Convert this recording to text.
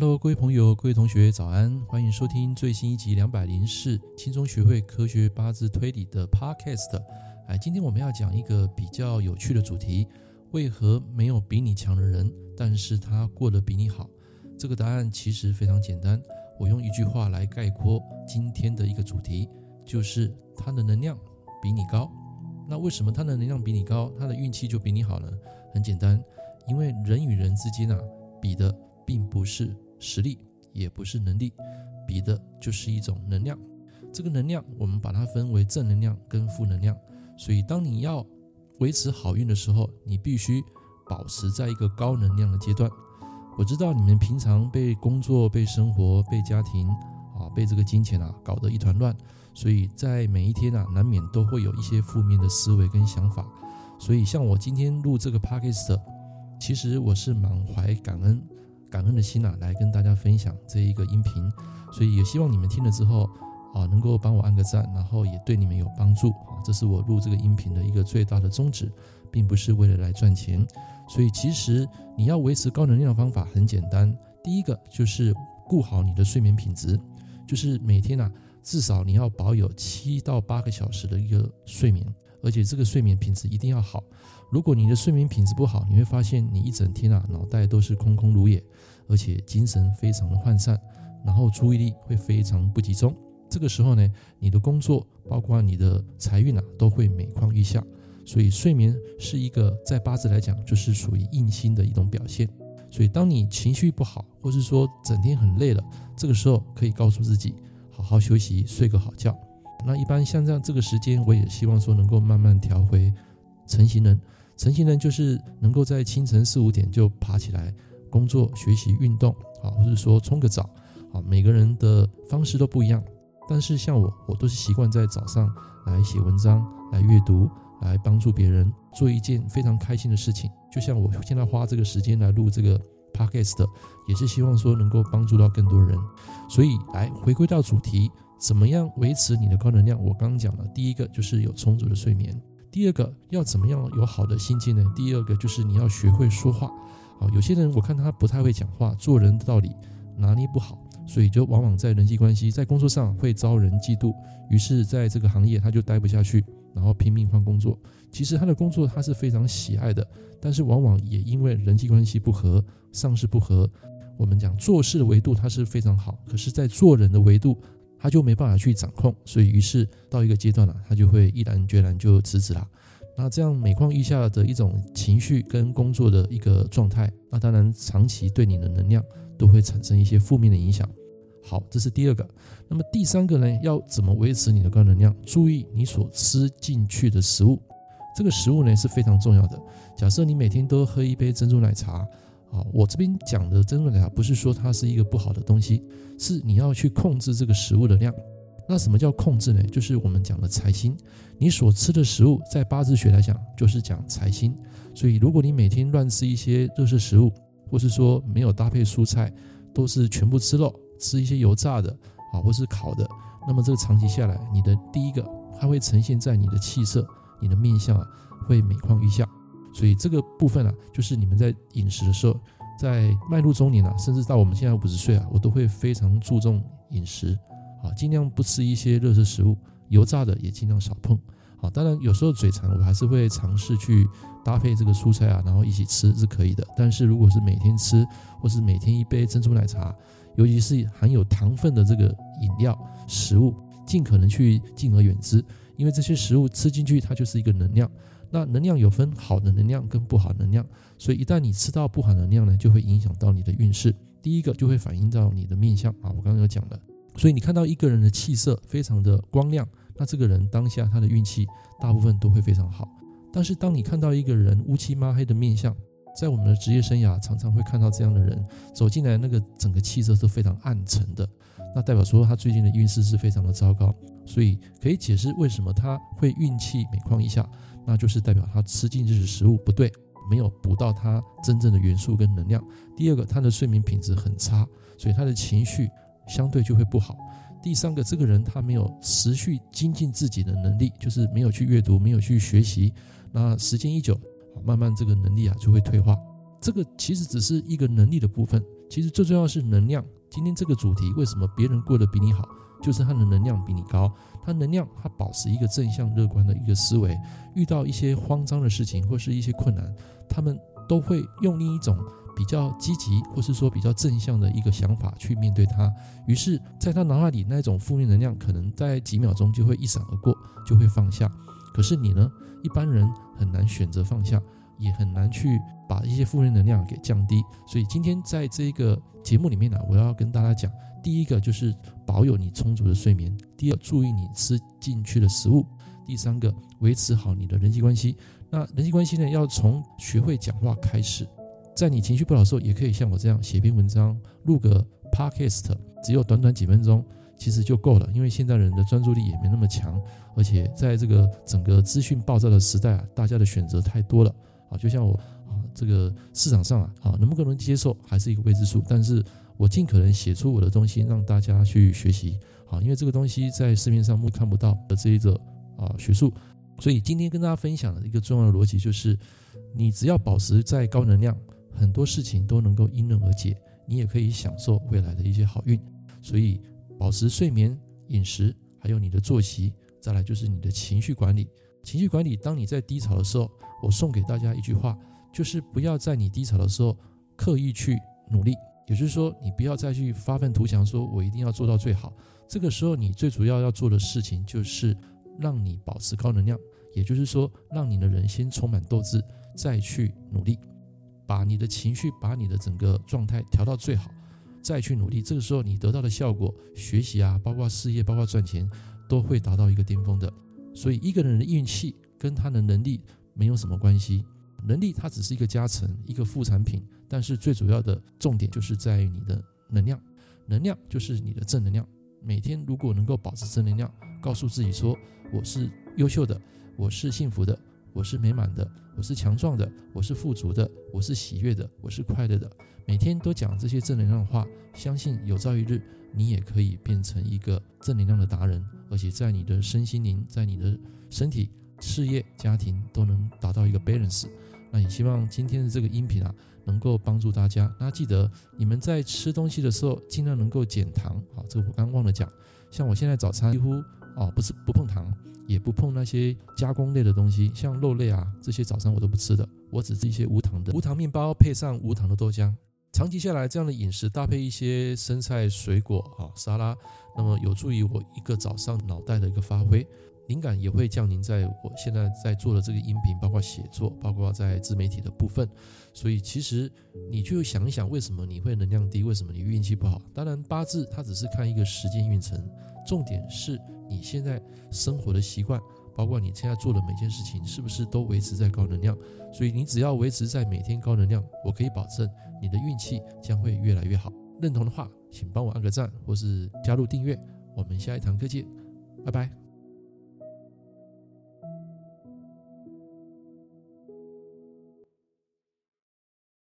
Hello，各位朋友、各位同学，早安！欢迎收听最新一集两百零四轻松学会科学八字推理的 Podcast。哎，今天我们要讲一个比较有趣的主题：为何没有比你强的人，但是他过得比你好？这个答案其实非常简单，我用一句话来概括今天的一个主题，就是他的能量比你高。那为什么他的能量比你高，他的运气就比你好呢？很简单，因为人与人之间啊，比的。并不是实力，也不是能力，比的就是一种能量。这个能量，我们把它分为正能量跟负能量。所以，当你要维持好运的时候，你必须保持在一个高能量的阶段。我知道你们平常被工作、被生活、被家庭啊、被这个金钱啊搞得一团乱，所以在每一天啊，难免都会有一些负面的思维跟想法。所以，像我今天录这个 podcast，其实我是满怀感恩。感恩的心啊，来跟大家分享这一个音频，所以也希望你们听了之后啊，能够帮我按个赞，然后也对你们有帮助啊。这是我录这个音频的一个最大的宗旨，并不是为了来赚钱。所以其实你要维持高能量的方法很简单，第一个就是顾好你的睡眠品质，就是每天啊至少你要保有七到八个小时的一个睡眠，而且这个睡眠品质一定要好。如果你的睡眠品质不好，你会发现你一整天啊脑袋都是空空如也，而且精神非常的涣散，然后注意力会非常不集中。这个时候呢，你的工作包括你的财运啊都会每况愈下。所以睡眠是一个在八字来讲就是属于印星的一种表现。所以当你情绪不好，或是说整天很累了，这个时候可以告诉自己好好休息，睡个好觉。那一般像这样这个时间，我也希望说能够慢慢调回晨型人。晨型人就是能够在清晨四五点就爬起来工作、学习、运动啊，或者说冲个澡啊。每个人的方式都不一样，但是像我，我都是习惯在早上来写文章、来阅读、来帮助别人，做一件非常开心的事情。就像我现在花这个时间来录这个 podcast，也是希望说能够帮助到更多人。所以，来回归到主题，怎么样维持你的高能量？我刚讲了，第一个就是有充足的睡眠。第二个要怎么样有好的心境呢？第二个就是你要学会说话啊。有些人我看他不太会讲话，做人的道理拿捏不好，所以就往往在人际关系、在工作上会遭人嫉妒，于是在这个行业他就待不下去，然后拼命换工作。其实他的工作他是非常喜爱的，但是往往也因为人际关系不合、上司不合，我们讲做事的维度他是非常好，可是在做人的维度。他就没办法去掌控，所以于是到一个阶段了，他就会毅然决然就辞职了。那这样每况愈下的一种情绪跟工作的一个状态，那当然长期对你的能量都会产生一些负面的影响。好，这是第二个。那么第三个呢，要怎么维持你的高能量？注意你所吃进去的食物，这个食物呢是非常重要的。假设你每天都喝一杯珍珠奶茶。啊，我这边讲的珍珠奶茶不是说它是一个不好的东西，是你要去控制这个食物的量。那什么叫控制呢？就是我们讲的财星。你所吃的食物，在八字学来讲，就是讲财星。所以，如果你每天乱吃一些热食食物，或是说没有搭配蔬菜，都是全部吃肉，吃一些油炸的啊，或是烤的，那么这个长期下来，你的第一个，它会呈现在你的气色、你的面相啊，会每况愈下。所以这个部分啊，就是你们在饮食的时候，在迈入中年啊，甚至到我们现在五十岁啊，我都会非常注重饮食啊，尽量不吃一些热食食物，油炸的也尽量少碰啊。当然有时候嘴馋，我还是会尝试去搭配这个蔬菜啊，然后一起吃是可以的。但是如果是每天吃，或是每天一杯珍珠奶茶，尤其是含有糖分的这个饮料食物，尽可能去敬而远之，因为这些食物吃进去，它就是一个能量。那能量有分好的能量跟不好能量，所以一旦你吃到不好能量呢，就会影响到你的运势。第一个就会反映到你的面相啊，我刚刚有讲了。所以你看到一个人的气色非常的光亮，那这个人当下他的运气大部分都会非常好。但是当你看到一个人乌漆嘛黑的面相，在我们的职业生涯常常会看到这样的人走进来，那个整个气色是非常暗沉的，那代表说他最近的运势是非常的糟糕。所以可以解释为什么他会运气每况愈下。那就是代表他吃进去的食物不对，没有补到他真正的元素跟能量。第二个，他的睡眠品质很差，所以他的情绪相对就会不好。第三个，这个人他没有持续精进自己的能力，就是没有去阅读，没有去学习。那时间一久，慢慢这个能力啊就会退化。这个其实只是一个能力的部分，其实最重要是能量。今天这个主题，为什么别人过得比你好？就是他的能量比你高，他能量他保持一个正向乐观的一个思维，遇到一些慌张的事情或是一些困难，他们都会用另一种比较积极或是说比较正向的一个想法去面对它。于是，在他脑海里那种负面能量，可能在几秒钟就会一闪而过，就会放下。可是你呢？一般人很难选择放下，也很难去把一些负面能量给降低。所以今天在这个节目里面呢，我要跟大家讲。第一个就是保有你充足的睡眠，第二，注意你吃进去的食物，第三个，维持好你的人际关系。那人际关系呢，要从学会讲话开始。在你情绪不好的时候，也可以像我这样写篇文章，录个 podcast，只有短短几分钟，其实就够了。因为现在人的专注力也没那么强，而且在这个整个资讯爆炸的时代啊，大家的选择太多了啊。就像我啊，这个市场上啊，啊，能不能接受还是一个未知数，但是。我尽可能写出我的东西，让大家去学习，啊，因为这个东西在市面上目看不到的这一个啊学术，所以今天跟大家分享的一个重要的逻辑就是，你只要保持在高能量，很多事情都能够迎刃而解，你也可以享受未来的一些好运。所以保持睡眠、饮食，还有你的作息，再来就是你的情绪管理。情绪管理，当你在低潮的时候，我送给大家一句话，就是不要在你低潮的时候刻意去努力。也就是说，你不要再去发愤图强，说我一定要做到最好。这个时候，你最主要要做的事情就是让你保持高能量。也就是说，让你的人先充满斗志，再去努力，把你的情绪、把你的整个状态调到最好，再去努力。这个时候，你得到的效果，学习啊，包括事业、包括赚钱，都会达到一个巅峰的。所以，一个人的运气跟他的能力没有什么关系。能力它只是一个加成，一个副产品，但是最主要的重点就是在于你的能量，能量就是你的正能量。每天如果能够保持正能量，告诉自己说我是优秀的，我是幸福的，我是美满的，我是强壮的，我是富足的，我是喜悦的，我是快乐的。每天都讲这些正能量的话，相信有朝一日你也可以变成一个正能量的达人，而且在你的身心灵，在你的身体、事业、家庭都能达到一个 balance。那也希望今天的这个音频啊，能够帮助大家。那记得你们在吃东西的时候，尽量能够减糖。好，这个我刚忘了讲。像我现在早餐几乎哦，不是不碰糖，也不碰那些加工类的东西，像肉类啊这些早餐我都不吃的。我只吃一些无糖的无糖面包，配上无糖的豆浆。长期下来，这样的饮食搭配一些生菜、水果啊沙拉，那么有助于我一个早上脑袋的一个发挥。灵感也会降临在我现在在做的这个音频，包括写作，包括在自媒体的部分。所以其实你就想一想，为什么你会能量低？为什么你运气不好？当然八字它只是看一个时间运程，重点是你现在生活的习惯，包括你现在做的每件事情，是不是都维持在高能量？所以你只要维持在每天高能量，我可以保证你的运气将会越来越好。认同的话，请帮我按个赞，或是加入订阅。我们下一堂课见，拜拜。